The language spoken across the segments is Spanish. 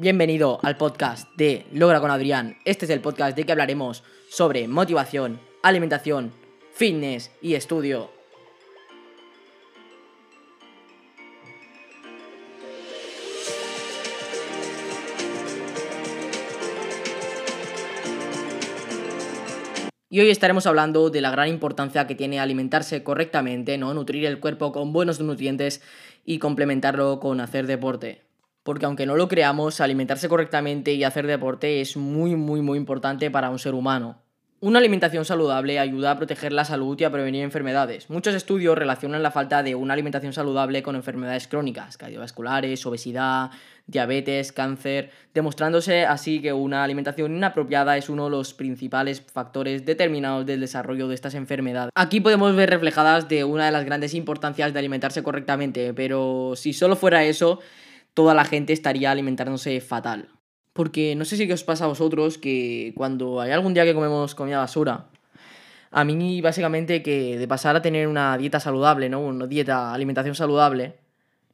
Bienvenido al podcast de Logra con Adrián. Este es el podcast de que hablaremos sobre motivación, alimentación, fitness y estudio. Y hoy estaremos hablando de la gran importancia que tiene alimentarse correctamente, ¿no? Nutrir el cuerpo con buenos nutrientes y complementarlo con hacer deporte. Porque aunque no lo creamos, alimentarse correctamente y hacer deporte es muy, muy, muy importante para un ser humano. Una alimentación saludable ayuda a proteger la salud y a prevenir enfermedades. Muchos estudios relacionan la falta de una alimentación saludable con enfermedades crónicas, cardiovasculares, obesidad, diabetes, cáncer, demostrándose así que una alimentación inapropiada es uno de los principales factores determinados del desarrollo de estas enfermedades. Aquí podemos ver reflejadas de una de las grandes importancias de alimentarse correctamente, pero si solo fuera eso, toda la gente estaría alimentándose fatal. Porque no sé si os pasa a vosotros que cuando hay algún día que comemos comida basura, a mí básicamente que de pasar a tener una dieta saludable, ¿no? Una dieta, alimentación saludable,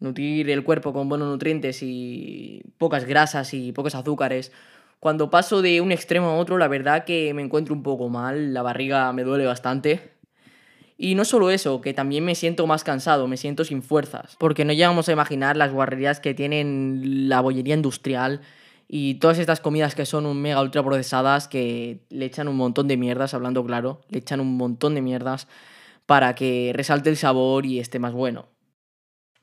nutrir el cuerpo con buenos nutrientes y pocas grasas y pocos azúcares, cuando paso de un extremo a otro, la verdad que me encuentro un poco mal, la barriga me duele bastante. Y no solo eso, que también me siento más cansado, me siento sin fuerzas, porque no llegamos a imaginar las guarrerías que tienen la bollería industrial y todas estas comidas que son un mega ultra procesadas que le echan un montón de mierdas, hablando claro, le echan un montón de mierdas para que resalte el sabor y esté más bueno.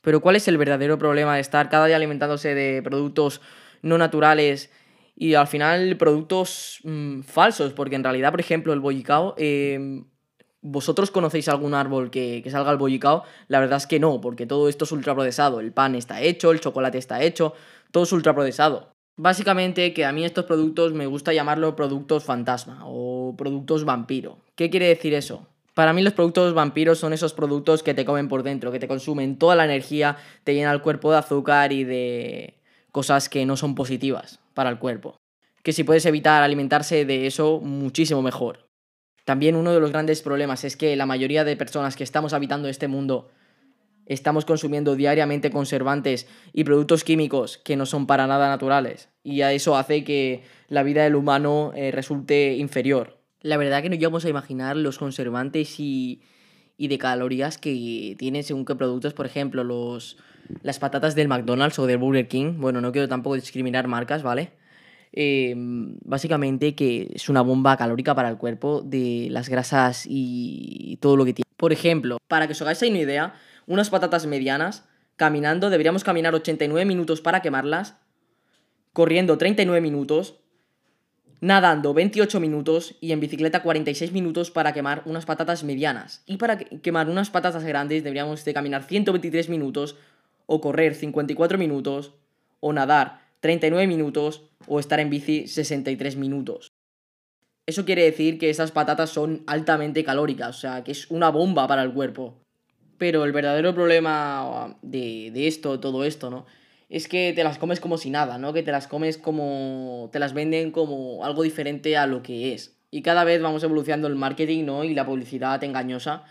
Pero ¿cuál es el verdadero problema de estar cada día alimentándose de productos no naturales y al final productos mm, falsos? Porque en realidad, por ejemplo, el bollicao, em, ¿vosotros conocéis algún árbol que, que salga al bollicao? La verdad es que no, porque todo esto es ultra procesado. El pan está hecho, el chocolate está hecho, todo es ultra procesado. Básicamente que a mí estos productos me gusta llamarlo productos fantasma o productos vampiro. ¿Qué quiere decir eso? Para mí los productos vampiros son esos productos que te comen por dentro, que te consumen toda la energía, te llenan el cuerpo de azúcar y de cosas que no son positivas para el cuerpo. Que si puedes evitar alimentarse de eso, muchísimo mejor. También uno de los grandes problemas es que la mayoría de personas que estamos habitando este mundo estamos consumiendo diariamente conservantes y productos químicos que no son para nada naturales. Y a eso hace que la vida del humano eh, resulte inferior. La verdad que no llegamos a imaginar los conservantes y, y de calorías que tienen según qué productos. Por ejemplo, los, las patatas del McDonald's o del Burger King. Bueno, no quiero tampoco discriminar marcas, ¿vale? Eh, básicamente que es una bomba calórica para el cuerpo de las grasas y todo lo que tiene. Por ejemplo, para que os hagáis una idea, unas patatas medianas, caminando, deberíamos caminar 89 minutos para quemarlas, corriendo 39 minutos, nadando 28 minutos y en bicicleta 46 minutos para quemar unas patatas medianas. Y para quemar unas patatas grandes deberíamos de caminar 123 minutos o correr 54 minutos o nadar 39 minutos o estar en bici 63 minutos. Eso quiere decir que esas patatas son altamente calóricas, o sea, que es una bomba para el cuerpo. Pero el verdadero problema de, de esto, todo esto, ¿no? Es que te las comes como si nada, ¿no? Que te las comes como. te las venden como algo diferente a lo que es. Y cada vez vamos evolucionando el marketing, ¿no? Y la publicidad engañosa.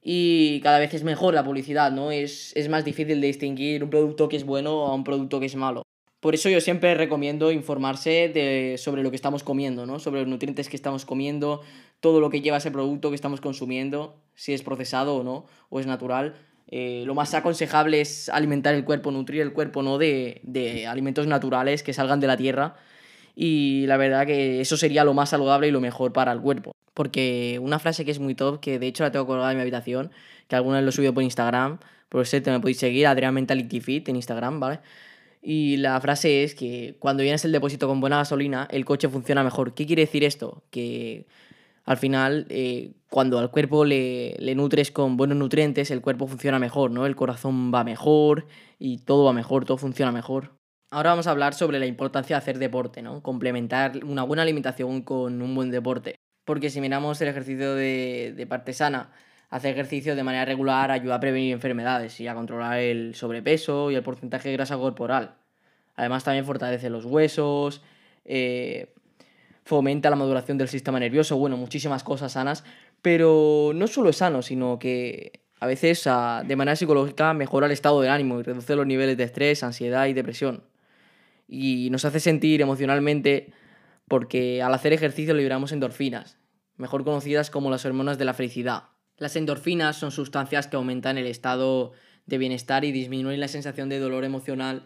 Y cada vez es mejor la publicidad, ¿no? Es, es más difícil de distinguir un producto que es bueno a un producto que es malo. Por eso yo siempre recomiendo informarse de, sobre lo que estamos comiendo, ¿no? Sobre los nutrientes que estamos comiendo, todo lo que lleva ese producto que estamos consumiendo, si es procesado o no, o es natural. Eh, lo más aconsejable es alimentar el cuerpo, nutrir el cuerpo, no de, de alimentos naturales que salgan de la tierra. Y la verdad que eso sería lo más saludable y lo mejor para el cuerpo. Porque una frase que es muy top, que de hecho la tengo colgada en mi habitación, que alguna vez lo he subido por Instagram, por te me podéis seguir, Adrián Mentality Fit en Instagram, ¿vale? Y la frase es que cuando llenas el depósito con buena gasolina, el coche funciona mejor. ¿Qué quiere decir esto? Que al final, eh, cuando al cuerpo le, le, nutres con buenos nutrientes, el cuerpo funciona mejor, ¿no? El corazón va mejor y todo va mejor, todo funciona mejor. Ahora vamos a hablar sobre la importancia de hacer deporte, ¿no? Complementar una buena alimentación con un buen deporte. Porque si miramos el ejercicio de, de parte sana, hacer ejercicio de manera regular ayuda a prevenir enfermedades y a controlar el sobrepeso y el porcentaje de grasa corporal. Además también fortalece los huesos, eh, fomenta la maduración del sistema nervioso, bueno, muchísimas cosas sanas, pero no solo es sano, sino que a veces de manera psicológica mejora el estado del ánimo y reduce los niveles de estrés, ansiedad y depresión. y nos hace sentir emocionalmente porque al hacer ejercicio liberamos endorfinas, mejor conocidas como las hormonas de la felicidad. Las endorfinas son sustancias que aumentan el estado de bienestar y disminuyen la sensación de dolor emocional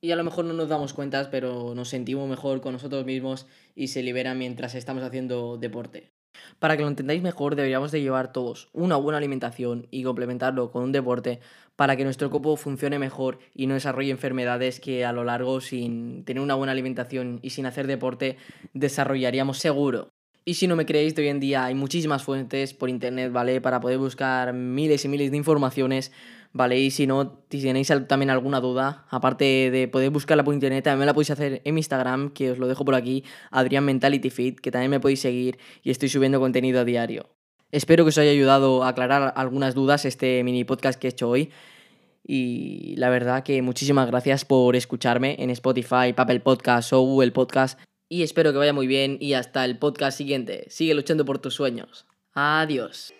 y a lo mejor no nos damos cuenta, pero nos sentimos mejor con nosotros mismos y se liberan mientras estamos haciendo deporte. Para que lo entendáis mejor, deberíamos de llevar todos una buena alimentación y complementarlo con un deporte para que nuestro cuerpo funcione mejor y no desarrolle enfermedades que a lo largo, sin tener una buena alimentación y sin hacer deporte, desarrollaríamos seguro. Y si no me creéis, de hoy en día hay muchísimas fuentes por internet, ¿vale? Para poder buscar miles y miles de informaciones ¿vale? Y si no, si tenéis también alguna duda, aparte de poder buscarla por internet, también la podéis hacer en mi Instagram, que os lo dejo por aquí, Adrián Mentality Fit, que también me podéis seguir y estoy subiendo contenido a diario. Espero que os haya ayudado a aclarar algunas dudas este mini podcast que he hecho hoy. Y la verdad que muchísimas gracias por escucharme en Spotify, Papel Podcast o Google Podcast. Y espero que vaya muy bien y hasta el podcast siguiente. Sigue luchando por tus sueños. Adiós.